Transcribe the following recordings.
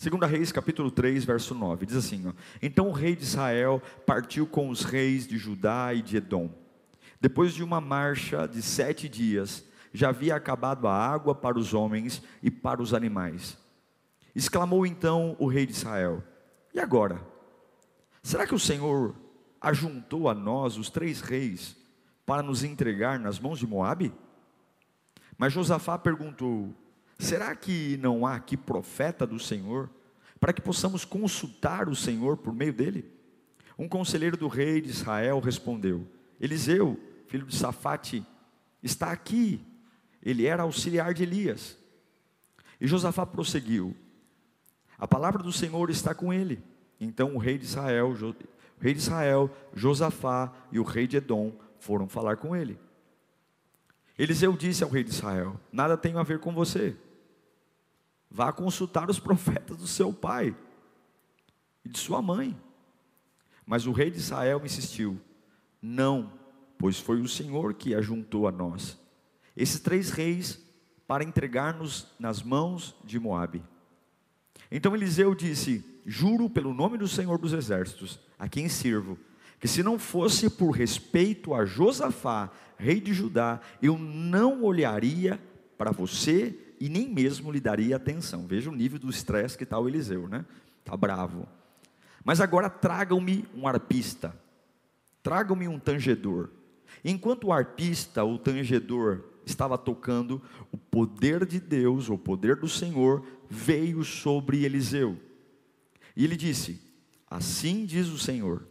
Segunda Reis, capítulo 3, verso 9, diz assim: ó, Então o rei de Israel partiu com os reis de Judá e de Edom. Depois de uma marcha de sete dias, já havia acabado a água para os homens e para os animais. Exclamou então o rei de Israel: E agora? Será que o Senhor ajuntou a nós os três reis para nos entregar nas mãos de Moabe? Mas Josafá perguntou: Será que não há aqui profeta do Senhor para que possamos consultar o Senhor por meio dele? Um conselheiro do rei de Israel respondeu: Eliseu, filho de Safate, está aqui ele era auxiliar de Elias. E Josafá prosseguiu: A palavra do Senhor está com ele. Então o rei de Israel, rei de Israel, Josafá e o rei de Edom foram falar com ele. Eliseu disse ao rei de Israel: Nada tenho a ver com você. Vá consultar os profetas do seu pai e de sua mãe. Mas o rei de Israel insistiu: Não, pois foi o Senhor que ajuntou a nós esses três reis para entregar-nos nas mãos de Moabe. Então Eliseu disse: Juro pelo nome do Senhor dos Exércitos, a quem sirvo, que se não fosse por respeito a Josafá, rei de Judá, eu não olharia para você e nem mesmo lhe daria atenção. Veja o nível do estresse que está o Eliseu, né? Está bravo. Mas agora tragam-me um arpista, tragam-me um tangedor. Enquanto o arpista, o tangedor, estava tocando, o poder de Deus, o poder do Senhor, veio sobre Eliseu. E ele disse: Assim diz o Senhor: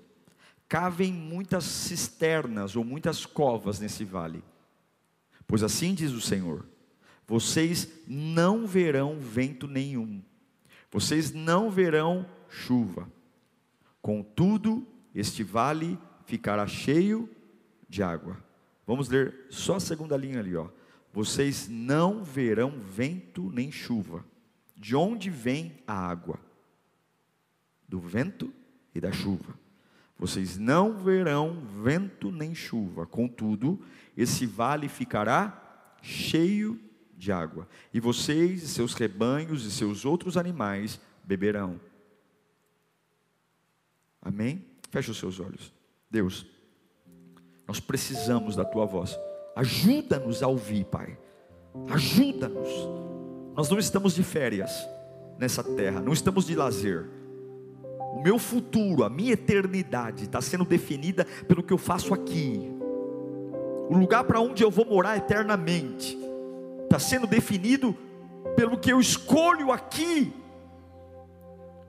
cavem muitas cisternas ou muitas covas nesse vale. Pois assim diz o Senhor: vocês não verão vento nenhum, vocês não verão chuva. Contudo, este vale ficará cheio de água. Vamos ler só a segunda linha ali, ó. Vocês não verão vento nem chuva. De onde vem a água? Do vento e da chuva. Vocês não verão vento nem chuva. Contudo, esse vale ficará cheio de água, e vocês e seus rebanhos e seus outros animais beberão. Amém? Feche os seus olhos. Deus, nós precisamos da tua voz. Ajuda-nos a ouvir, Pai. Ajuda-nos. Nós não estamos de férias nessa terra, não estamos de lazer. O meu futuro, a minha eternidade está sendo definida pelo que eu faço aqui. O lugar para onde eu vou morar eternamente está sendo definido pelo que eu escolho aqui.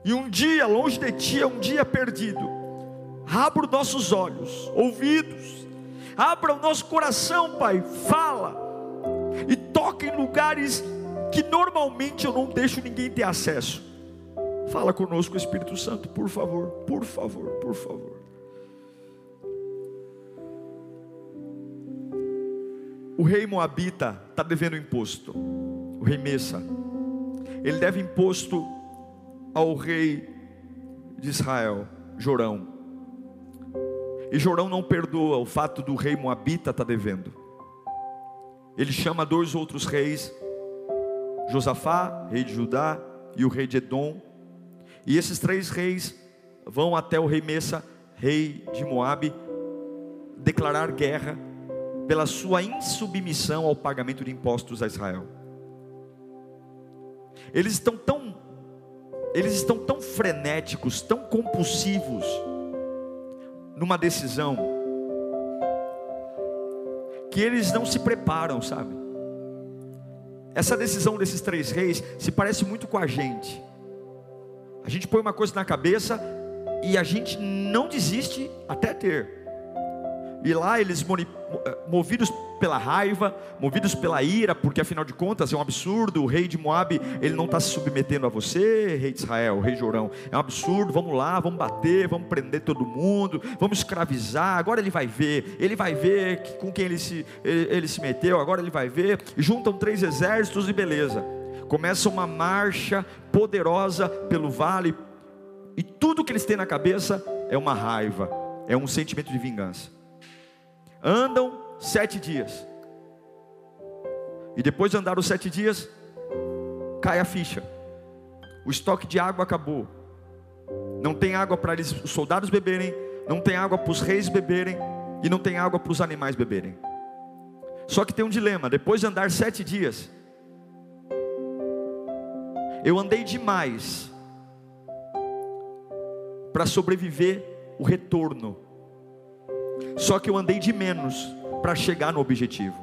E um dia longe de ti é um dia perdido. Abra os nossos olhos, ouvidos, abra o nosso coração, Pai, fala, e toca em lugares que normalmente eu não deixo ninguém ter acesso. Fala conosco, Espírito Santo, por favor, por favor, por favor. O rei Moabita está devendo imposto, o rei Messa, ele deve imposto ao rei de Israel, Jorão. E Jorão não perdoa o fato do rei Moabita estar tá devendo. Ele chama dois outros reis, Josafá, rei de Judá, e o rei de Edom. E esses três reis vão até o rei Messa, rei de Moabe, declarar guerra pela sua insubmissão ao pagamento de impostos a Israel. Eles estão tão eles estão tão frenéticos, tão compulsivos numa decisão que eles não se preparam, sabe? Essa decisão desses três reis se parece muito com a gente. A gente põe uma coisa na cabeça e a gente não desiste até ter. E lá eles, movidos pela raiva, movidos pela ira, porque afinal de contas é um absurdo. O rei de Moab, ele não está se submetendo a você, rei de Israel, rei Jorão. É um absurdo. Vamos lá, vamos bater, vamos prender todo mundo, vamos escravizar. Agora ele vai ver, ele vai ver com quem ele se, ele, ele se meteu. Agora ele vai ver. Juntam três exércitos e beleza. Começa uma marcha poderosa pelo vale, e tudo que eles têm na cabeça é uma raiva, é um sentimento de vingança. Andam sete dias. E depois de andar os sete dias, cai a ficha. O estoque de água acabou. Não tem água para os soldados beberem, não tem água para os reis beberem, e não tem água para os animais beberem. Só que tem um dilema: depois de andar sete dias, eu andei demais para sobreviver o retorno. Só que eu andei de menos para chegar no objetivo.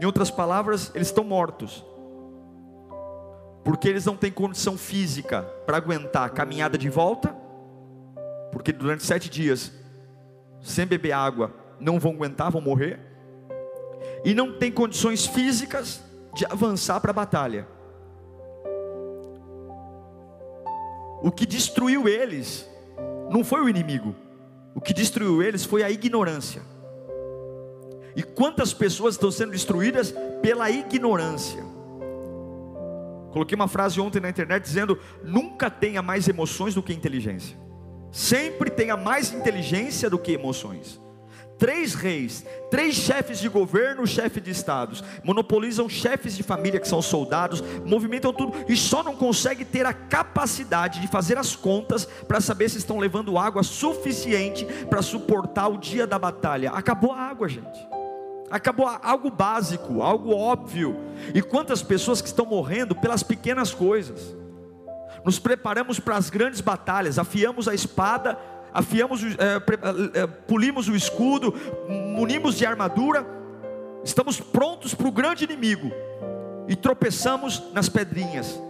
Em outras palavras, eles estão mortos. Porque eles não têm condição física para aguentar a caminhada de volta. Porque durante sete dias, sem beber água, não vão aguentar, vão morrer. E não tem condições físicas de avançar para a batalha. O que destruiu eles não foi o inimigo, o que destruiu eles foi a ignorância. E quantas pessoas estão sendo destruídas pela ignorância? Coloquei uma frase ontem na internet dizendo: nunca tenha mais emoções do que inteligência. Sempre tenha mais inteligência do que emoções. Três reis, três chefes de governo, chefe de estados, monopolizam chefes de família que são soldados, movimentam tudo e só não consegue ter a capacidade de fazer as contas para saber se estão levando água suficiente para suportar o dia da batalha. Acabou a água, gente. Acabou algo básico, algo óbvio. E quantas pessoas que estão morrendo pelas pequenas coisas. Nos preparamos para as grandes batalhas, afiamos a espada afiamos, é, é, o escudo, munimos de armadura, estamos prontos para o grande inimigo e tropeçamos nas pedrinhas,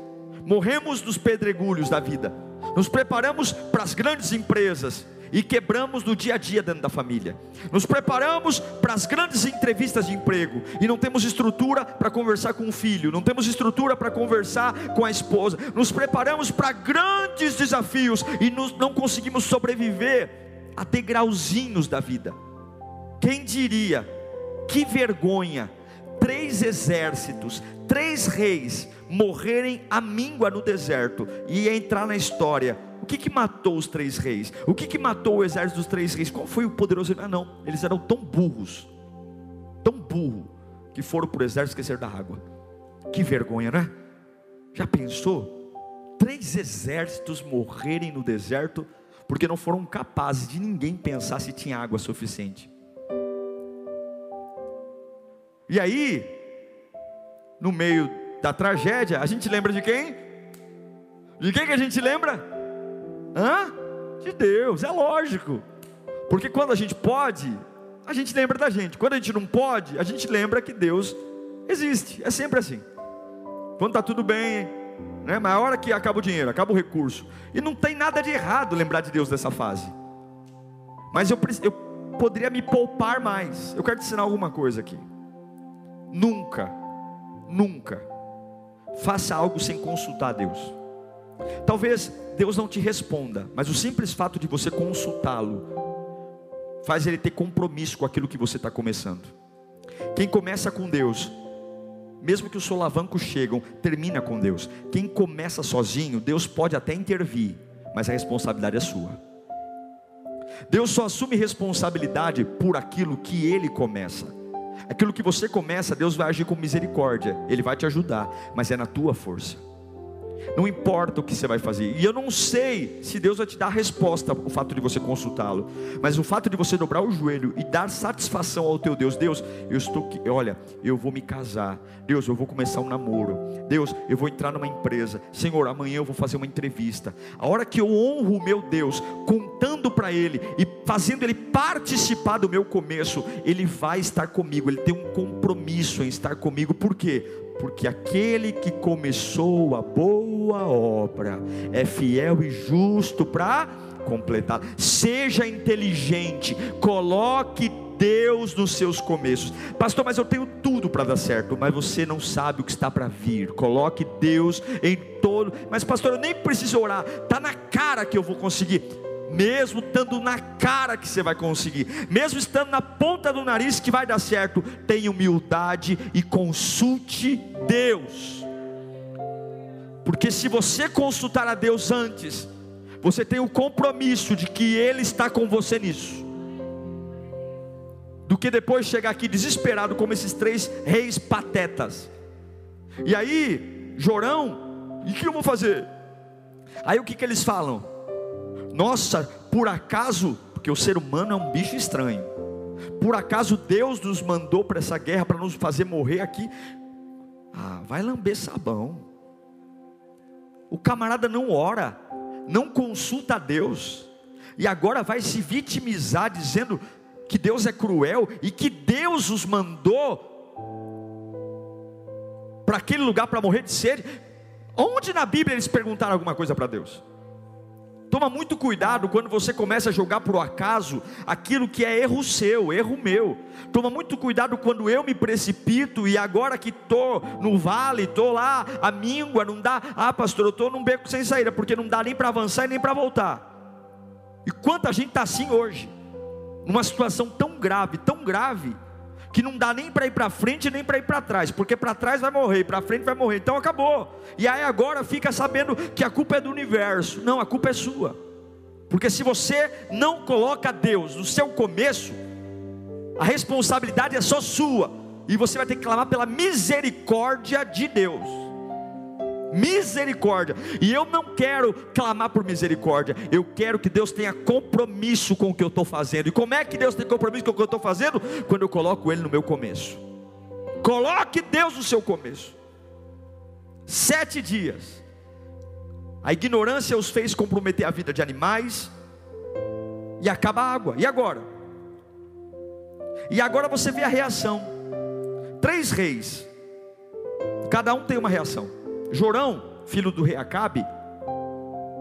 morremos nos pedregulhos da vida, nos preparamos para as grandes empresas, e quebramos no dia a dia dentro da família. Nos preparamos para as grandes entrevistas de emprego e não temos estrutura para conversar com o filho, não temos estrutura para conversar com a esposa. Nos preparamos para grandes desafios e não conseguimos sobreviver a degrauzinhos da vida. Quem diria? Que vergonha! Três exércitos, três reis morrerem à míngua no deserto e entrar na história o que, que matou os três reis? O que, que matou o exército dos três reis? Qual foi o poderoso? Ah, não, eles eram tão burros, tão burro, que foram para o exército esquecer da água. Que vergonha, né? Já pensou? Três exércitos morrerem no deserto porque não foram capazes de ninguém pensar se tinha água suficiente. E aí, no meio da tragédia, a gente lembra de quem? De quem que a gente lembra? Hã? De Deus, é lógico. Porque quando a gente pode, a gente lembra da gente. Quando a gente não pode, a gente lembra que Deus existe. É sempre assim. Quando está tudo bem, né? mas a hora que acaba o dinheiro, acaba o recurso. E não tem nada de errado lembrar de Deus nessa fase. Mas eu, eu poderia me poupar mais. Eu quero te ensinar alguma coisa aqui. Nunca, nunca faça algo sem consultar a Deus. Talvez Deus não te responda, mas o simples fato de você consultá-lo faz ele ter compromisso com aquilo que você está começando. Quem começa com Deus, mesmo que os solavancos chegam, termina com Deus. Quem começa sozinho, Deus pode até intervir, mas a responsabilidade é sua. Deus só assume responsabilidade por aquilo que Ele começa. Aquilo que você começa, Deus vai agir com misericórdia, Ele vai te ajudar, mas é na tua força. Não importa o que você vai fazer. E eu não sei se Deus vai te dar a resposta o fato de você consultá-lo. Mas o fato de você dobrar o joelho e dar satisfação ao teu Deus, Deus, eu estou aqui, olha, eu vou me casar. Deus, eu vou começar um namoro. Deus, eu vou entrar numa empresa. Senhor, amanhã eu vou fazer uma entrevista. A hora que eu honro o meu Deus, contando para ele e fazendo ele participar do meu começo, ele vai estar comigo. Ele tem um compromisso em estar comigo. Por quê? Porque aquele que começou a boa obra é fiel e justo para completar. Seja inteligente, coloque Deus nos seus começos. Pastor, mas eu tenho tudo para dar certo, mas você não sabe o que está para vir. Coloque Deus em todo. Mas pastor, eu nem preciso orar. Tá na cara que eu vou conseguir. Mesmo estando na cara que você vai conseguir, mesmo estando na ponta do nariz que vai dar certo, tenha humildade e consulte Deus. Porque se você consultar a Deus antes, você tem o compromisso de que Ele está com você nisso. Do que depois chegar aqui desesperado como esses três reis patetas. E aí, Jorão, e o que eu vou fazer? Aí o que, que eles falam? Nossa, por acaso, porque o ser humano é um bicho estranho. Por acaso Deus nos mandou para essa guerra para nos fazer morrer aqui? Ah, vai lamber sabão. O camarada não ora, não consulta a Deus, e agora vai se vitimizar dizendo que Deus é cruel e que Deus os mandou para aquele lugar para morrer de sede. Onde na Bíblia eles perguntaram alguma coisa para Deus? Toma muito cuidado quando você começa a jogar por acaso aquilo que é erro seu, erro meu. Toma muito cuidado quando eu me precipito e agora que estou no vale, estou lá, a míngua, não dá. Ah, pastor, eu estou num beco sem saída, porque não dá nem para avançar e nem para voltar. E quanta gente está assim hoje, numa situação tão grave, tão grave, que não dá nem para ir para frente nem para ir para trás, porque para trás vai morrer, para frente vai morrer, então acabou. E aí agora fica sabendo que a culpa é do universo. Não, a culpa é sua. Porque se você não coloca Deus no seu começo, a responsabilidade é só sua, e você vai ter que clamar pela misericórdia de Deus misericórdia. E eu não quero clamar por misericórdia, eu quero que Deus tenha compromisso com o que eu estou fazendo. E como é que Deus tem compromisso com o que eu estou fazendo? Quando eu coloco Ele no meu começo. Coloque Deus no seu começo. Sete dias. A ignorância os fez comprometer a vida de animais. E acaba a água. E agora? E agora você vê a reação. Três reis. Cada um tem uma reação. Jorão, filho do rei Acabe,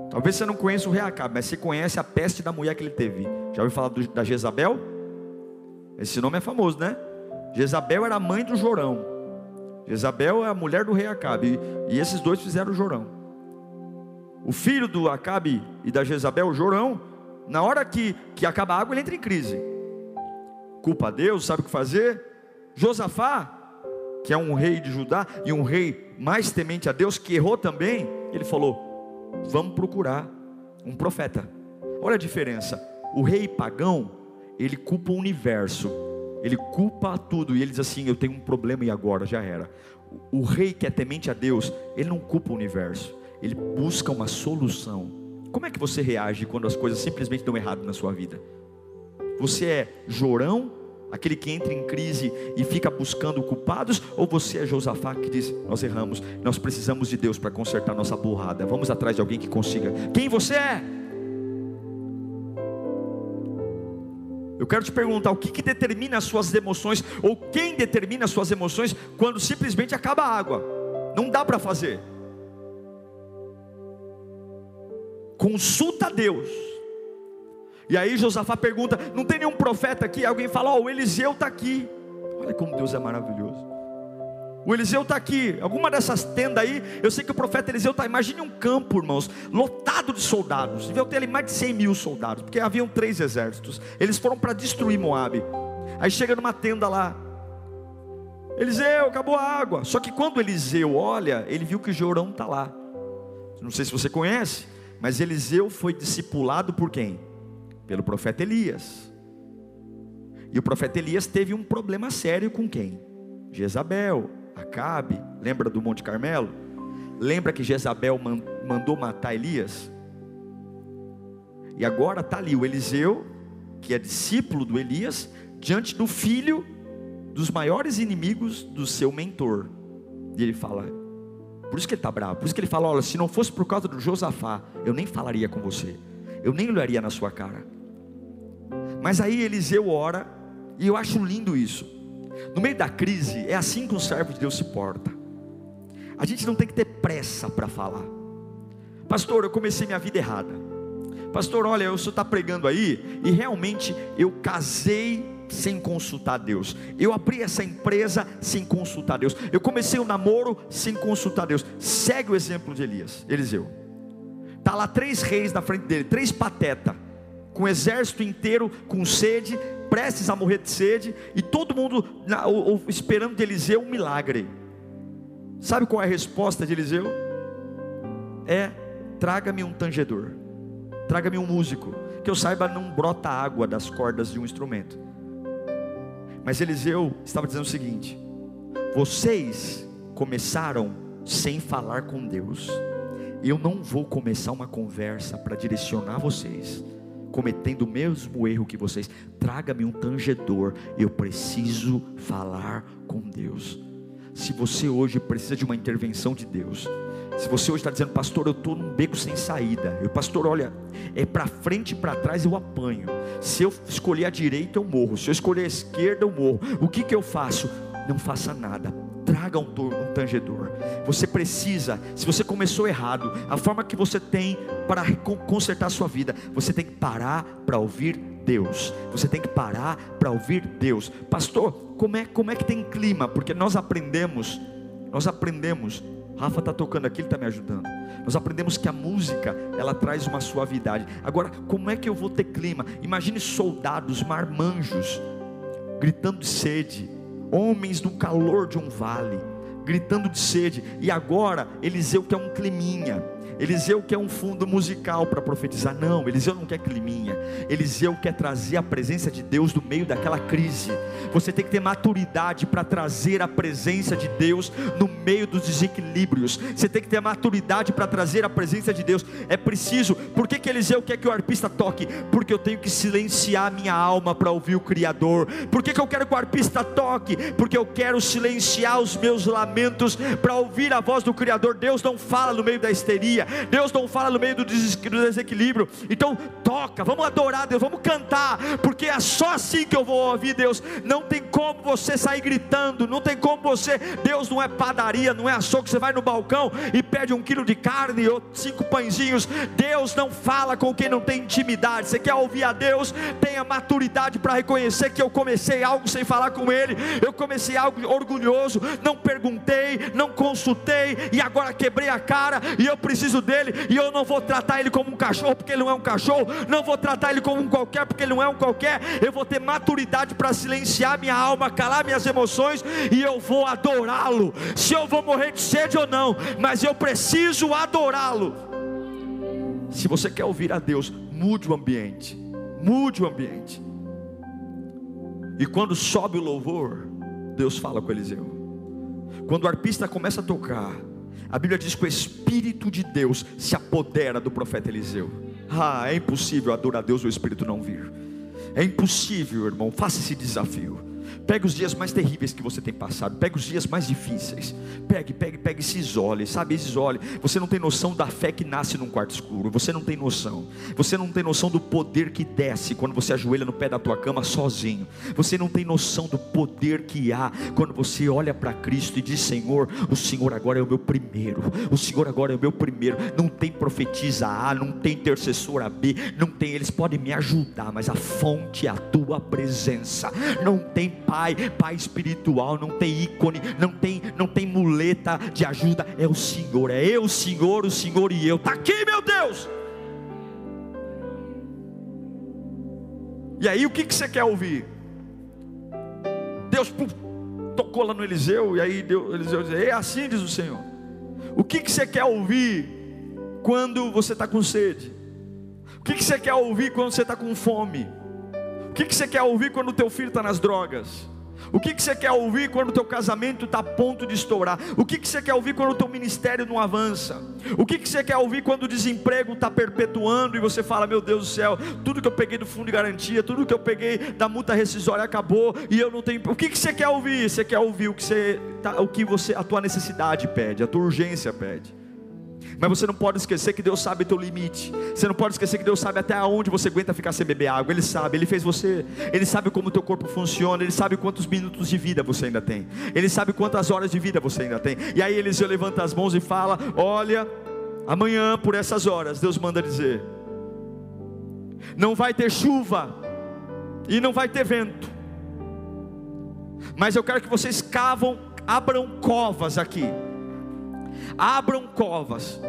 talvez você não conheça o rei Acabe, mas você conhece a peste da mulher que ele teve. Já ouviu falar do, da Jezabel? Esse nome é famoso, né? Jezabel era a mãe do Jorão. Jezabel é a mulher do rei Acabe. E, e esses dois fizeram o Jorão. O filho do Acabe e da Jezabel, Jorão, na hora que, que acaba a água, ele entra em crise. Culpa a Deus, sabe o que fazer? Josafá, que é um rei de Judá e um rei mais temente a Deus, que errou também, ele falou: Vamos procurar um profeta. Olha a diferença. O rei pagão, ele culpa o universo, ele culpa tudo, e ele diz assim: Eu tenho um problema e agora já era. O rei que é temente a Deus, ele não culpa o universo, ele busca uma solução. Como é que você reage quando as coisas simplesmente dão errado na sua vida? Você é jorão aquele que entra em crise e fica buscando culpados, ou você é Josafá que diz: Nós erramos, nós precisamos de Deus para consertar nossa burrada, vamos atrás de alguém que consiga. Quem você é? Eu quero te perguntar: o que, que determina as suas emoções, ou quem determina as suas emoções quando simplesmente acaba a água? Não dá para fazer. Consulta Deus e aí Josafá pergunta: não tem nenhum profeta aqui? Alguém fala: Ó, oh, o Eliseu está aqui. Olha como Deus é maravilhoso. O Eliseu está aqui, alguma dessas tendas aí, eu sei que o profeta Eliseu está. Imagine um campo, irmãos, lotado de soldados. Devia ter ali mais de 100 mil soldados, porque haviam três exércitos. Eles foram para destruir Moabe. Aí chega numa tenda lá. Eliseu, acabou a água. Só que quando Eliseu olha, ele viu que Jorão está lá. Não sei se você conhece, mas Eliseu foi discipulado por quem? Pelo profeta Elias. E o profeta Elias teve um problema sério com quem? Jezabel, Acabe, lembra do Monte Carmelo? Lembra que Jezabel mandou matar Elias? E agora está ali o Eliseu, que é discípulo do Elias, diante do filho dos maiores inimigos do seu mentor. E ele fala, por isso que ele está bravo, por isso que ele fala: olha, se não fosse por causa do Josafá, eu nem falaria com você eu nem olharia na sua cara. Mas aí Eliseu ora, e eu acho lindo isso. No meio da crise, é assim que um servo de Deus se porta. A gente não tem que ter pressa para falar. Pastor, eu comecei minha vida errada. Pastor, olha, o senhor está pregando aí, e realmente eu casei sem consultar Deus. Eu abri essa empresa sem consultar Deus. Eu comecei o um namoro sem consultar Deus. Segue o exemplo de Elias, Eliseu. Tá lá três reis na frente dele, três pateta, com o exército inteiro com sede, prestes a morrer de sede, e todo mundo na, esperando de Eliseu um milagre. Sabe qual é a resposta de Eliseu? É: traga-me um tangedor, traga-me um músico, que eu saiba não brota água das cordas de um instrumento. Mas Eliseu estava dizendo o seguinte: vocês começaram sem falar com Deus. Eu não vou começar uma conversa para direcionar vocês, cometendo o mesmo erro que vocês. Traga-me um tangedor, eu preciso falar com Deus. Se você hoje precisa de uma intervenção de Deus, se você hoje está dizendo, pastor, eu estou num beco sem saída. Eu, pastor, olha, é para frente e para trás eu apanho. Se eu escolher a direita, eu morro. Se eu escolher a esquerda, eu morro. O que, que eu faço? Não faça nada. Traga um, um tangedor. Você precisa, se você começou errado, a forma que você tem para consertar a sua vida, você tem que parar para ouvir Deus. Você tem que parar para ouvir Deus. Pastor, como é, como é que tem clima? Porque nós aprendemos, nós aprendemos Rafa está tocando aqui, ele está me ajudando. Nós aprendemos que a música ela traz uma suavidade. Agora, como é que eu vou ter clima? Imagine soldados, marmanjos, gritando de sede, homens no calor de um vale, gritando de sede. E agora Eliseu quer um climinha. Eliseu quer um fundo musical para profetizar. Não, Eliseu não quer climinha. Eliseu quer trazer a presença de Deus no meio daquela crise. Você tem que ter maturidade para trazer a presença de Deus no meio dos desequilíbrios. Você tem que ter maturidade para trazer a presença de Deus. É preciso. Por que, que Eliseu quer que o arpista toque? Porque eu tenho que silenciar minha alma para ouvir o Criador. Por que, que eu quero que o arpista toque? Porque eu quero silenciar os meus lamentos para ouvir a voz do Criador. Deus não fala no meio da histeria. Deus não fala no meio do desequilíbrio. Então toca, vamos adorar Deus, vamos cantar, porque é só assim que eu vou ouvir Deus. Não tem como você sair gritando, não tem como você. Deus não é padaria, não é açougue. Você vai no balcão e pede um quilo de carne ou cinco pãezinhos. Deus não fala com quem não tem intimidade. Você quer ouvir a Deus? Tenha maturidade para reconhecer que eu comecei algo sem falar com Ele. Eu comecei algo orgulhoso, não perguntei, não consultei e agora quebrei a cara e eu preciso preciso dele, e eu não vou tratar ele como um cachorro, porque ele não é um cachorro, não vou tratar ele como um qualquer, porque ele não é um qualquer. Eu vou ter maturidade para silenciar minha alma, calar minhas emoções, e eu vou adorá-lo. Se eu vou morrer de sede ou não, mas eu preciso adorá-lo. Se você quer ouvir a Deus, mude o ambiente, mude o ambiente. E quando sobe o louvor, Deus fala com Eliseu. Quando o arpista começa a tocar, a Bíblia diz que o Espírito de Deus se apodera do profeta Eliseu. Ah, é impossível adorar a Deus e o Espírito não vir. É impossível, irmão. Faça esse desafio. Pegue os dias mais terríveis que você tem passado, pegue os dias mais difíceis. Pegue, pegue, pegue, se isole, sabe? Se isole. Você não tem noção da fé que nasce num quarto escuro. Você não tem noção. Você não tem noção do poder que desce quando você ajoelha no pé da tua cama sozinho. Você não tem noção do poder que há quando você olha para Cristo e diz: Senhor, o Senhor agora é o meu primeiro. O Senhor agora é o meu primeiro. Não tem profetisa A, não tem intercessora B, não tem. Eles podem me ajudar, mas a fonte é a tua presença. Não tem pai, pai espiritual, não tem ícone, não tem, não tem muleta de ajuda, é o Senhor, é eu, o Senhor, o Senhor e eu. Está aqui, meu Deus. E aí, o que, que você quer ouvir? Deus pum, tocou lá no Eliseu, e aí Deus, Eliseu diz: É assim diz o Senhor. O que, que você quer ouvir quando você está com sede? O que, que você quer ouvir quando você está com fome? O que, que você quer ouvir quando o teu filho está nas drogas? O que, que você quer ouvir quando o teu casamento está a ponto de estourar? O que, que você quer ouvir quando o teu ministério não avança? O que, que você quer ouvir quando o desemprego está perpetuando e você fala, meu Deus do céu, tudo que eu peguei do fundo de garantia, tudo que eu peguei da multa rescisória acabou e eu não tenho. O que, que você quer ouvir? Você quer ouvir o que você, tá, o que você, a tua necessidade pede, a tua urgência pede. Mas você não pode esquecer que Deus sabe teu limite. Você não pode esquecer que Deus sabe até onde você aguenta ficar sem beber água. Ele sabe, Ele fez você. Ele sabe como teu corpo funciona. Ele sabe quantos minutos de vida você ainda tem. Ele sabe quantas horas de vida você ainda tem. E aí Eliseu levanta as mãos e fala: Olha, amanhã por essas horas, Deus manda dizer: Não vai ter chuva e não vai ter vento. Mas eu quero que vocês cavam, abram covas aqui. Abram covas.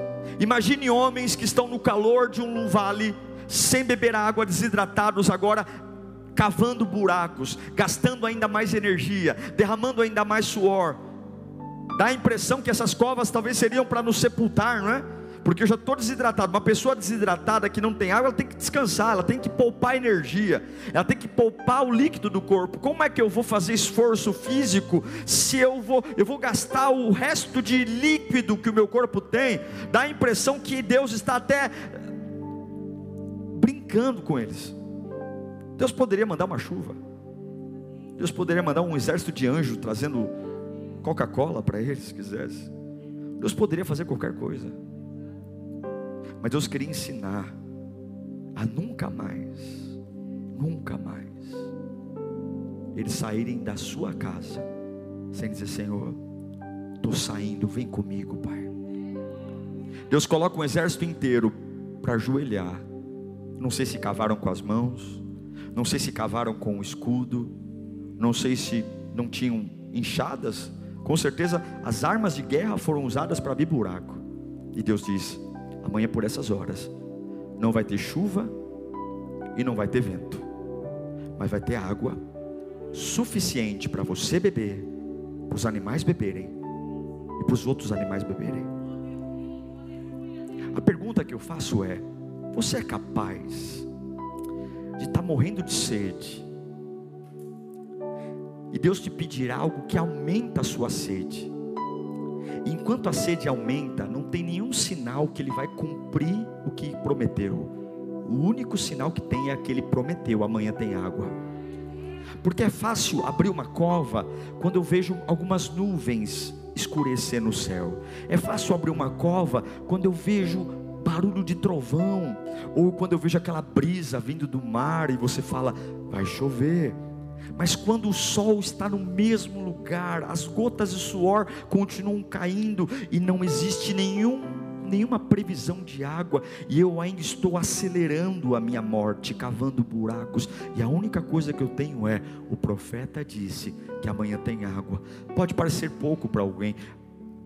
Imagine homens que estão no calor de um vale, sem beber água, desidratados agora, cavando buracos, gastando ainda mais energia, derramando ainda mais suor. Dá a impressão que essas covas talvez seriam para nos sepultar, não é? Porque eu já estou desidratado. Uma pessoa desidratada que não tem água, ela tem que descansar, ela tem que poupar energia, ela tem que poupar o líquido do corpo. Como é que eu vou fazer esforço físico se eu vou, eu vou gastar o resto de líquido que o meu corpo tem? Dá a impressão que Deus está até brincando com eles. Deus poderia mandar uma chuva. Deus poderia mandar um exército de anjos trazendo Coca-Cola para eles, se quisesse. Deus poderia fazer qualquer coisa. Mas Deus queria ensinar a nunca mais, nunca mais, eles saírem da sua casa sem dizer: Senhor, estou saindo, vem comigo, Pai. Deus coloca um exército inteiro para ajoelhar. Não sei se cavaram com as mãos, não sei se cavaram com o escudo, não sei se não tinham enxadas. Com certeza as armas de guerra foram usadas para abrir buraco. E Deus diz: amanhã por essas horas não vai ter chuva e não vai ter vento, mas vai ter água suficiente para você beber, para os animais beberem e para os outros animais beberem. A pergunta que eu faço é: você é capaz de estar tá morrendo de sede, e Deus te pedirá algo que aumenta a sua sede. Enquanto a sede aumenta, não tem nenhum sinal que ele vai cumprir o que prometeu. O único sinal que tem é aquele prometeu: amanhã tem água. Porque é fácil abrir uma cova quando eu vejo algumas nuvens escurecer no céu. É fácil abrir uma cova quando eu vejo barulho de trovão, ou quando eu vejo aquela brisa vindo do mar e você fala, vai chover. Mas quando o sol está no mesmo lugar, as gotas de suor continuam caindo e não existe nenhum nenhuma previsão de água, e eu ainda estou acelerando a minha morte, cavando buracos, e a única coisa que eu tenho é: o profeta disse que amanhã tem água. Pode parecer pouco para alguém,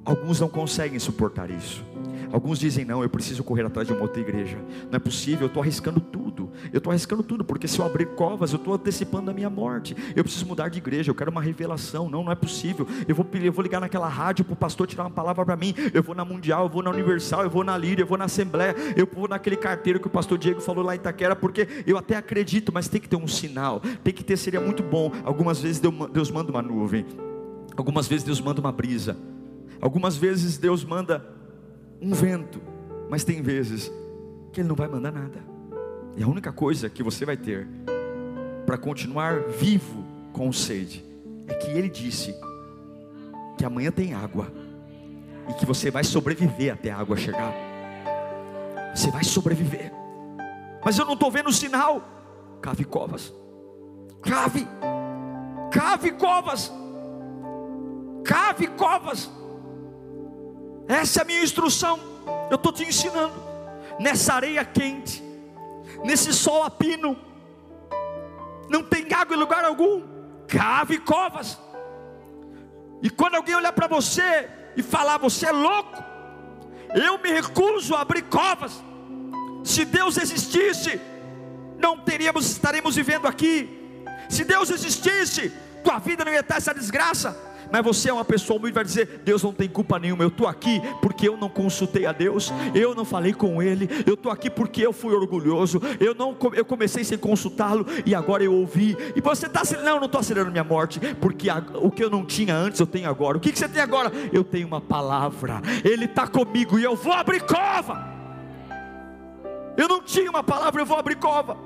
Alguns não conseguem suportar isso. Alguns dizem: não, eu preciso correr atrás de uma outra igreja. Não é possível, eu estou arriscando tudo. Eu estou arriscando tudo, porque se eu abrir covas, eu estou antecipando a minha morte. Eu preciso mudar de igreja, eu quero uma revelação. Não, não é possível. Eu vou, eu vou ligar naquela rádio para o pastor tirar uma palavra para mim. Eu vou na Mundial, eu vou na Universal, eu vou na Líria, eu vou na Assembleia, eu vou naquele carteiro que o pastor Diego falou lá em Itaquera, porque eu até acredito, mas tem que ter um sinal. Tem que ter, seria muito bom. Algumas vezes Deus manda uma nuvem, algumas vezes Deus manda uma brisa. Algumas vezes Deus manda um vento, mas tem vezes que Ele não vai mandar nada. E a única coisa que você vai ter para continuar vivo com sede é que Ele disse que amanhã tem água e que você vai sobreviver até a água chegar. Você vai sobreviver. Mas eu não estou vendo sinal. Cave covas. Cave. Cave covas. Cave covas. Essa é a minha instrução. Eu estou te ensinando. Nessa areia quente, nesse sol a pino, não tem água em lugar algum. Cave covas. E quando alguém olhar para você e falar, você é louco, eu me recuso a abrir covas. Se Deus existisse, não teríamos, estaremos vivendo aqui. Se Deus existisse, tua vida não ia estar essa desgraça mas você é uma pessoa humilde, vai dizer: Deus não tem culpa nenhuma, eu estou aqui porque eu não consultei a Deus, eu não falei com Ele, eu estou aqui porque eu fui orgulhoso, eu não eu comecei sem consultá-lo e agora eu ouvi. E você está acelerando, não, não estou acelerando minha morte, porque a, o que eu não tinha antes eu tenho agora. O que, que você tem agora? Eu tenho uma palavra, Ele está comigo e eu vou abrir cova. Eu não tinha uma palavra, eu vou abrir cova.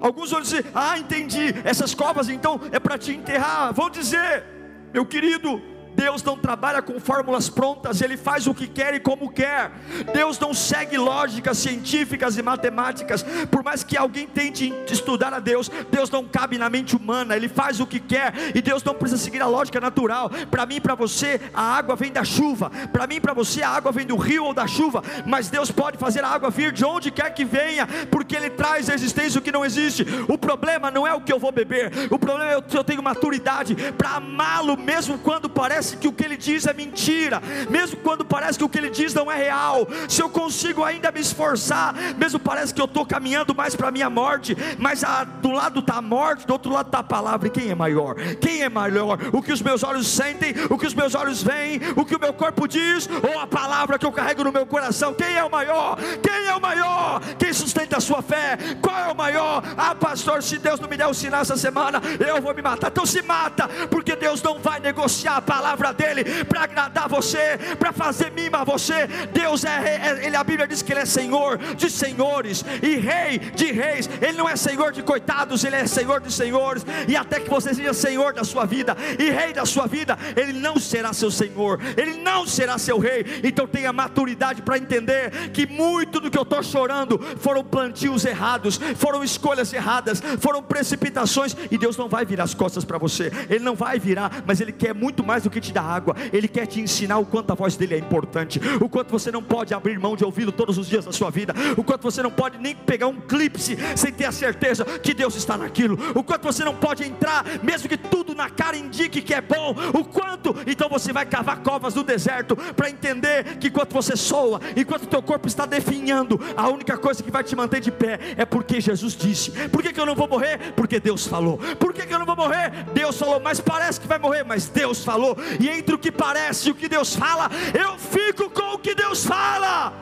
Alguns vão dizer: Ah, entendi, essas covas então é para te enterrar. Vão dizer, meu querido, Deus não trabalha com fórmulas prontas, Ele faz o que quer e como quer. Deus não segue lógicas científicas e matemáticas. Por mais que alguém tente estudar a Deus, Deus não cabe na mente humana, Ele faz o que quer e Deus não precisa seguir a lógica natural. Para mim para você, a água vem da chuva. Para mim para você, a água vem do rio ou da chuva. Mas Deus pode fazer a água vir de onde quer que venha, porque Ele traz a existência o que não existe. O problema não é o que eu vou beber, o problema é que eu tenho maturidade para amá-lo, mesmo quando parece que o que Ele diz é mentira, mesmo quando parece que o que Ele diz não é real. Se eu consigo ainda me esforçar, mesmo parece que eu estou caminhando mais para a minha morte, mas a, do lado está a morte, do outro lado está a palavra. E quem é maior? Quem é maior? O que os meus olhos sentem, o que os meus olhos veem, o que o meu corpo diz, ou a palavra que eu carrego no meu coração? Quem é o maior? Quem é o maior? Quem sustenta a sua fé? Qual é o maior? Ah, pastor, se Deus não me der o sinal essa semana, eu vou me matar. Então se mata, porque Deus não vai negociar a palavra dele para agradar você, para fazer mima a você. Deus é, é, ele, a Bíblia diz que ele é Senhor de senhores e Rei de reis. Ele não é Senhor de coitados, ele é Senhor de senhores. E até que você seja Senhor da sua vida e Rei da sua vida, ele não será seu Senhor, ele não será seu Rei. Então tenha maturidade para entender que muito do que eu estou chorando foram plantios errados, foram escolhas erradas, foram precipitações. E Deus não vai virar as costas para você, Ele não vai virar, mas Ele quer muito mais do que te dar água, Ele quer te ensinar o quanto a voz dele é importante, o quanto você não pode abrir mão de ouvi-lo todos os dias da sua vida, o quanto você não pode nem pegar um clipe sem ter a certeza que Deus está naquilo, o quanto você não pode entrar, mesmo que tudo na cara indique que é bom, o quanto, então você vai cavar covas no deserto para entender que enquanto você soa, enquanto teu corpo está definhando, a única coisa que vai te manter de pé é porque Jesus disse. Por que, que eu não vou morrer? Porque Deus falou. Por que, que eu não vou morrer? Deus falou, mas parece que vai morrer, mas Deus falou. E entre o que parece e o que Deus fala, eu fico com o que Deus fala.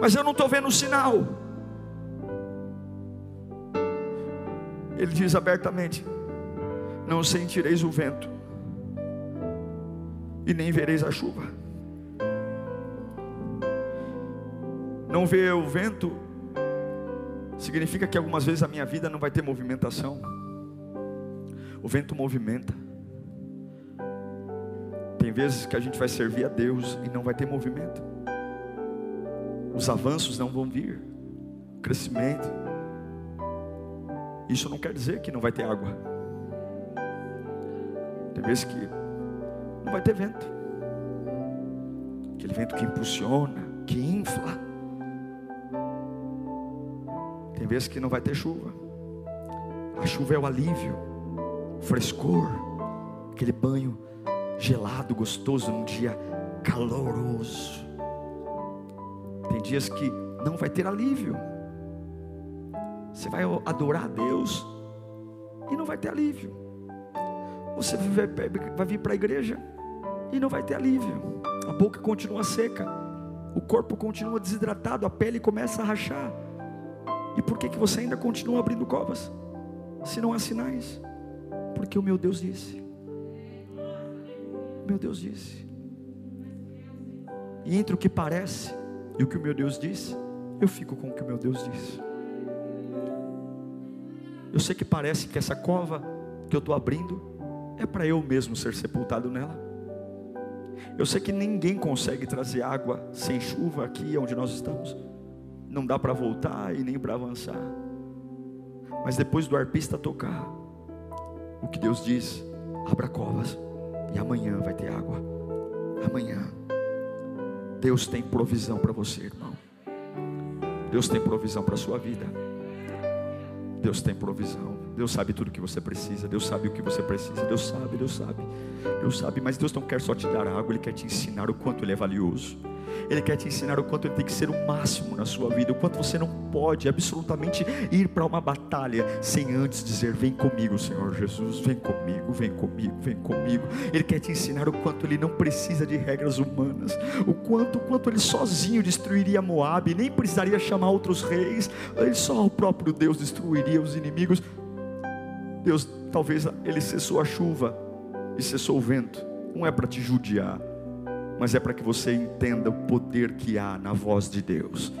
Mas eu não estou vendo o sinal. Ele diz abertamente: Não sentireis o vento, e nem vereis a chuva. Não ver o vento significa que algumas vezes a minha vida não vai ter movimentação. O vento movimenta. Tem vezes que a gente vai servir a Deus e não vai ter movimento. Os avanços não vão vir. crescimento. Isso não quer dizer que não vai ter água. Tem vezes que não vai ter vento. Aquele vento que impulsiona, que infla. Tem vezes que não vai ter chuva. A chuva é o alívio, o frescor, aquele banho gelado, gostoso num dia caloroso. Tem dias que não vai ter alívio. Você vai adorar a Deus e não vai ter alívio. Você vai vir para a igreja e não vai ter alívio. A boca continua seca, o corpo continua desidratado, a pele começa a rachar. E por que, que você ainda continua abrindo covas? Se não há sinais? Porque o meu Deus disse. Meu Deus disse. E entre o que parece e o que o meu Deus disse, eu fico com o que o meu Deus disse. Eu sei que parece que essa cova que eu estou abrindo é para eu mesmo ser sepultado nela. Eu sei que ninguém consegue trazer água sem chuva aqui onde nós estamos não dá para voltar e nem para avançar. Mas depois do arpista tocar, o que Deus diz, abra covas e amanhã vai ter água. Amanhã. Deus tem provisão para você, irmão. Deus tem provisão para a sua vida. Deus tem provisão. Deus sabe tudo o que você precisa. Deus sabe o que você precisa. Deus sabe, Deus sabe. Deus sabe, mas Deus não quer só te dar água, Ele quer te ensinar o quanto Ele é valioso. Ele quer te ensinar o quanto ele tem que ser o máximo na sua vida, o quanto você não pode absolutamente ir para uma batalha sem antes dizer: Vem comigo, Senhor Jesus, vem comigo, vem comigo, vem comigo. Ele quer te ensinar o quanto ele não precisa de regras humanas, o quanto, o quanto ele sozinho destruiria Moab, nem precisaria chamar outros reis, ele só o próprio Deus destruiria os inimigos. Deus, talvez ele cessou a chuva e cessou o vento, não é para te judiar mas é para que você entenda o poder que há na voz de Deus.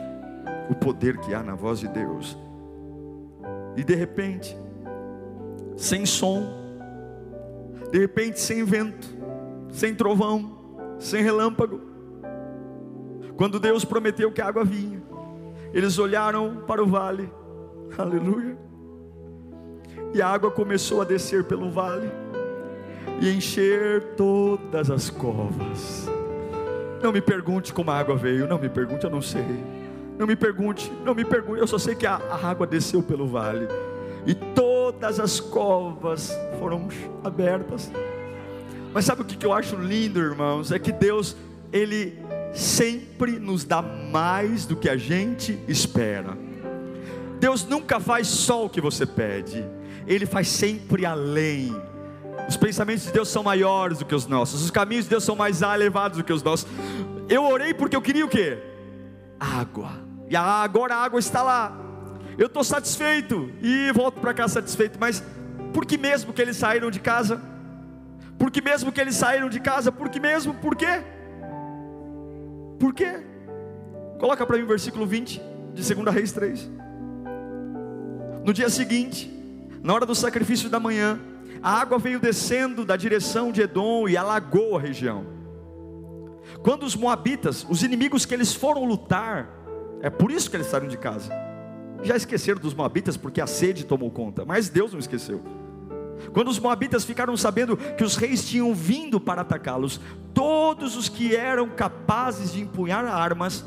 O poder que há na voz de Deus. E de repente, sem som, De repente, sem vento, sem trovão, sem relâmpago. Quando Deus prometeu que a água vinha, eles olharam para o vale, aleluia, e a água começou a descer pelo vale e encher todas as covas. Não me pergunte como a água veio, não me pergunte, eu não sei. Não me pergunte, não me pergunte, eu só sei que a, a água desceu pelo vale e todas as covas foram abertas. Mas sabe o que eu acho lindo, irmãos? É que Deus, Ele sempre nos dá mais do que a gente espera. Deus nunca faz só o que você pede, Ele faz sempre além. Os pensamentos de Deus são maiores do que os nossos, os caminhos de Deus são mais elevados do que os nossos. Eu orei porque eu queria o quê? Água. E agora a água está lá. Eu estou satisfeito e volto para casa satisfeito, mas por que mesmo que eles saíram de casa? Por que mesmo que eles saíram de casa? Por que mesmo? Por quê? Por quê? Coloca para mim o versículo 20 de 2 Reis 3. No dia seguinte, na hora do sacrifício da manhã, a água veio descendo da direção de Edom e alagou a região. Quando os moabitas, os inimigos que eles foram lutar, é por isso que eles saíram de casa. Já esqueceram dos moabitas porque a sede tomou conta, mas Deus não esqueceu. Quando os moabitas ficaram sabendo que os reis tinham vindo para atacá-los, todos os que eram capazes de empunhar armas,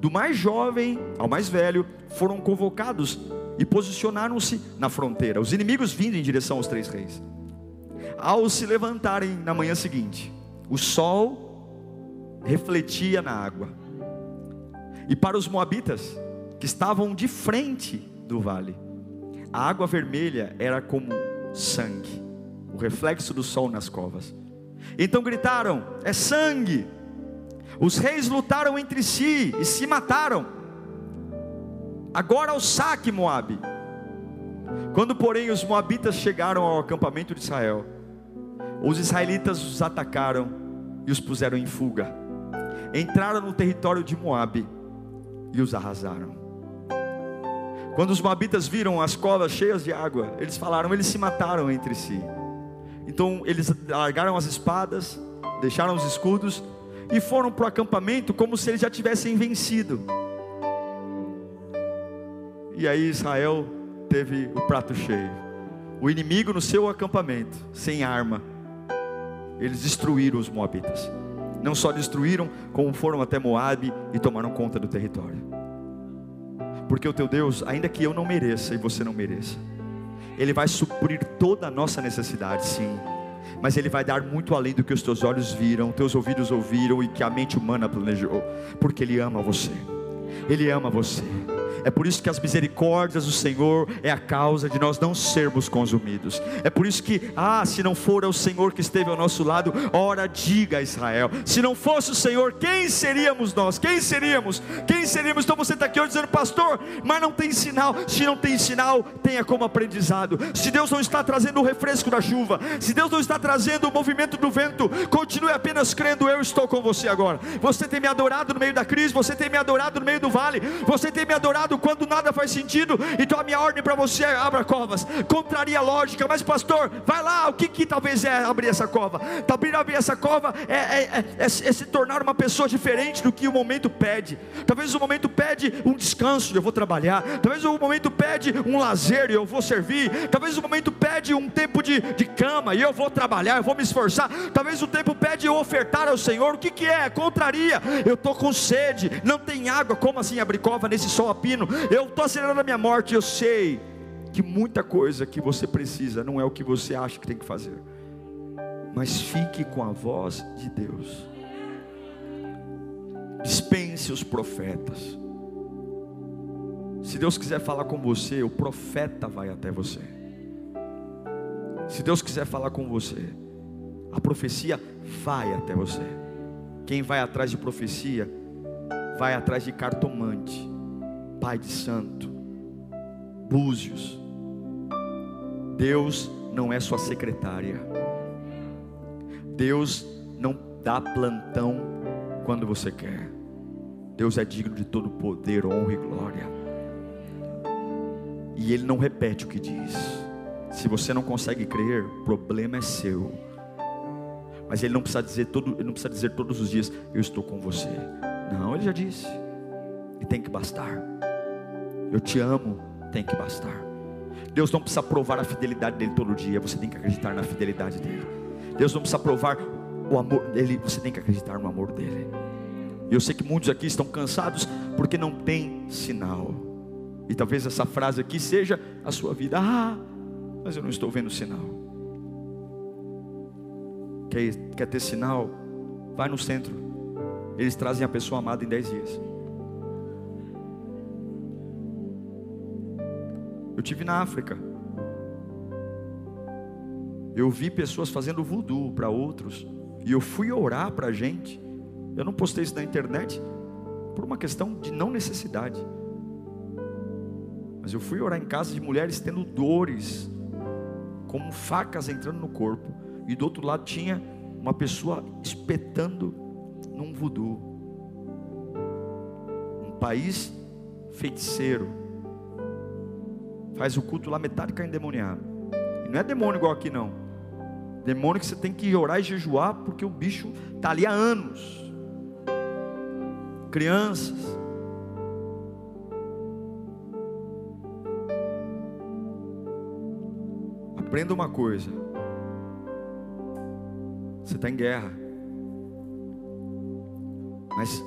do mais jovem ao mais velho, foram convocados e posicionaram-se na fronteira. Os inimigos vindo em direção aos três reis. Ao se levantarem na manhã seguinte, o sol refletia na água. E para os moabitas que estavam de frente do vale, a água vermelha era como sangue, o reflexo do sol nas covas. Então gritaram: É sangue! Os reis lutaram entre si e se mataram. Agora o saque, Moabe. Quando, porém, os moabitas chegaram ao acampamento de Israel, os israelitas os atacaram e os puseram em fuga. Entraram no território de Moabe e os arrasaram. Quando os moabitas viram as covas cheias de água, eles falaram, eles se mataram entre si. Então eles largaram as espadas, deixaram os escudos e foram para o acampamento como se eles já tivessem vencido. E aí Israel teve o prato cheio. O inimigo no seu acampamento, sem arma, eles destruíram os moabitas. Não só destruíram, como foram até Moabe e tomaram conta do território porque o teu Deus, ainda que eu não mereça e você não mereça, Ele vai suprir toda a nossa necessidade, sim, mas Ele vai dar muito além do que os teus olhos viram, teus ouvidos ouviram e que a mente humana planejou, porque Ele ama você, Ele ama você. É por isso que as misericórdias do Senhor é a causa de nós não sermos consumidos. É por isso que, ah, se não for o Senhor que esteve ao nosso lado, ora diga a Israel. Se não fosse o Senhor, quem seríamos nós? Quem seríamos? Quem seríamos? Então você está aqui hoje dizendo, pastor, mas não tem sinal. Se não tem sinal, tenha como aprendizado. Se Deus não está trazendo o refresco da chuva, se Deus não está trazendo o movimento do vento, continue apenas crendo, eu estou com você agora. Você tem me adorado no meio da crise, você tem me adorado no meio do vale, você tem me adorado quando nada faz sentido. Então a minha ordem para você é abra covas. Contraria a lógica, mas pastor, vai lá, o que, que talvez é abrir essa cova? Talvez abrir essa cova é, é, é, é, se tornar uma pessoa diferente do que o momento pede. Talvez o momento pede um descanso eu vou trabalhar. Talvez o momento pede um lazer eu vou servir. Talvez o momento pede um tempo de, de cama e eu vou trabalhar, eu vou me esforçar. Talvez o tempo pede eu ofertar ao Senhor. O que, que é? Contraria. Eu estou com sede, não tem água. Como assim abrir cova nesse sol a pino? Eu estou acelerando a minha morte, eu sei que muita coisa que você precisa não é o que você acha que tem que fazer, mas fique com a voz de Deus, dispense os profetas. Se Deus quiser falar com você, o profeta vai até você. Se Deus quiser falar com você, a profecia vai até você. Quem vai atrás de profecia, vai atrás de cartomante pai de santo, búzios. Deus não é sua secretária. Deus não dá plantão quando você quer. Deus é digno de todo poder, honra e glória. E Ele não repete o que diz. Se você não consegue crer, o problema é seu. Mas ele não precisa dizer todo, ele não precisa dizer todos os dias, eu estou com você. Não, ele já disse. E tem que bastar. Eu te amo, tem que bastar. Deus não precisa provar a fidelidade dele todo dia, você tem que acreditar na fidelidade dele. Deus não precisa provar o amor dele, você tem que acreditar no amor dele. E eu sei que muitos aqui estão cansados porque não tem sinal. E talvez essa frase aqui seja a sua vida. Ah, mas eu não estou vendo sinal. Quer, quer ter sinal? Vai no centro. Eles trazem a pessoa amada em 10 dias. Eu tive na África. Eu vi pessoas fazendo voodoo para outros. E eu fui orar para a gente. Eu não postei isso na internet por uma questão de não necessidade. Mas eu fui orar em casa de mulheres tendo dores, como facas entrando no corpo e do outro lado tinha uma pessoa espetando num voodoo. Um país feiticeiro. Faz o culto lá, metade cai endemoniado. E não é demônio igual aqui não. Demônio que você tem que orar e jejuar porque o bicho está ali há anos. Crianças. Aprenda uma coisa você está em guerra. Mas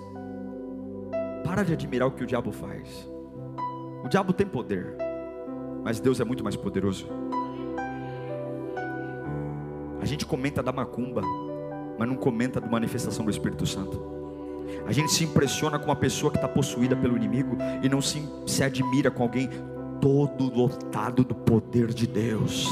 para de admirar o que o diabo faz. O diabo tem poder, mas Deus é muito mais poderoso. A gente comenta da macumba, mas não comenta da manifestação do Espírito Santo. A gente se impressiona com uma pessoa que está possuída pelo inimigo e não se, se admira com alguém todo lotado do poder de Deus.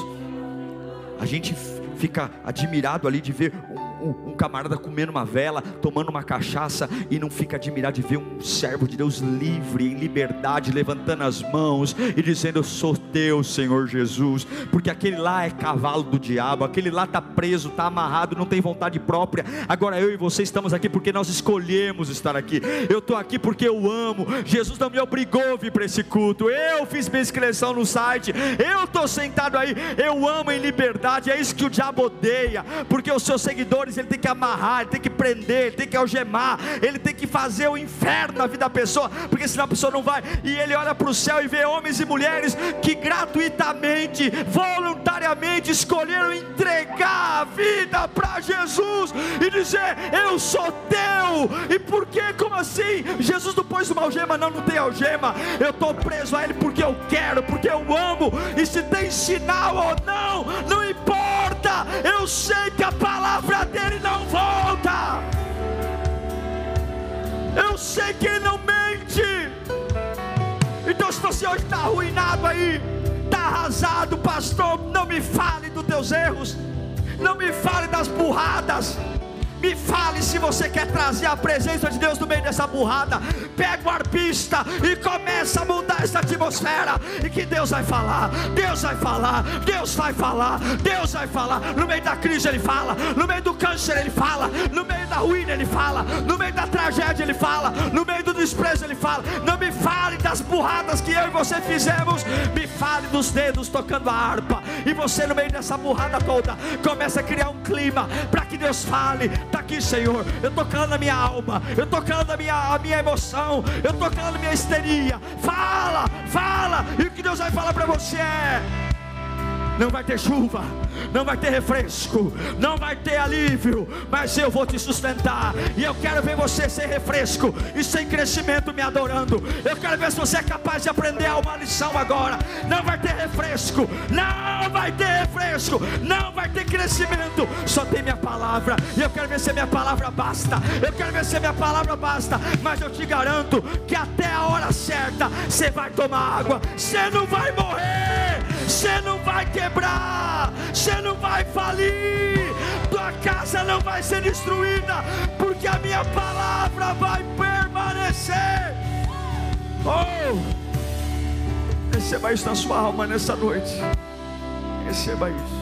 A gente fica admirado ali de ver um, um, camarada comendo uma vela, tomando uma cachaça, e não fica admirado de ver um servo de Deus livre, em liberdade, levantando as mãos e dizendo: Eu sou teu, Senhor Jesus, porque aquele lá é cavalo do diabo, aquele lá está preso, está amarrado, não tem vontade própria. Agora eu e você estamos aqui porque nós escolhemos estar aqui. Eu estou aqui porque eu amo. Jesus não me obrigou a vir para esse culto, eu fiz minha inscrição no site, eu estou sentado aí, eu amo em liberdade, é isso que o diabo odeia, porque os seus seguidores ele tem que amarrar, ele tem que prender, ele tem que algemar, ele tem que fazer o inferno na vida da pessoa, porque senão a pessoa não vai. E ele olha para o céu e vê homens e mulheres que gratuitamente, voluntariamente escolheram entregar a vida para Jesus e dizer: Eu sou teu. E por que? Como assim? Jesus não pôs uma algema, não, não tem algema. Eu estou preso a Ele porque eu quero, porque eu amo. E se tem sinal ou não, não importa. Eu sei que a palavra dele ele não volta. Eu sei que ele não mente. Então, se você hoje está arruinado aí, está arrasado, pastor, não me fale dos teus erros, não me fale das burradas. Me fale se você quer trazer a presença de Deus no meio dessa burrada. Pega o arpista e começa a mudar essa atmosfera. E que Deus vai falar, Deus vai falar, Deus vai falar, Deus vai falar. No meio da crise ele fala, no meio do câncer ele fala, no meio da ruína ele fala, no meio da tragédia ele fala, no meio do desprezo ele fala. Não me fale das burradas que eu e você fizemos, me fale dos dedos tocando a harpa. E você no meio dessa burrada toda começa a criar um clima para que Deus fale está aqui, Senhor. Eu estou calando a minha alma, eu estou calando a minha, a minha emoção, eu estou calando a minha histeria. Fala, fala, e o que Deus vai falar para você é não vai ter chuva, não vai ter refresco, não vai ter alívio, mas eu vou te sustentar. E eu quero ver você sem refresco e sem crescimento me adorando. Eu quero ver se você é capaz de aprender uma lição agora. Não vai ter refresco, não vai ter refresco, não vai ter crescimento. Só tem minha palavra. E eu quero ver se minha palavra basta. Eu quero ver se minha palavra basta. Mas eu te garanto que até a hora certa você vai tomar água. Você não vai morrer. Você não vai quebrar, você não vai falir, tua casa não vai ser destruída, porque a minha palavra vai permanecer. Oh, receba isso na sua alma nessa noite. Receba isso.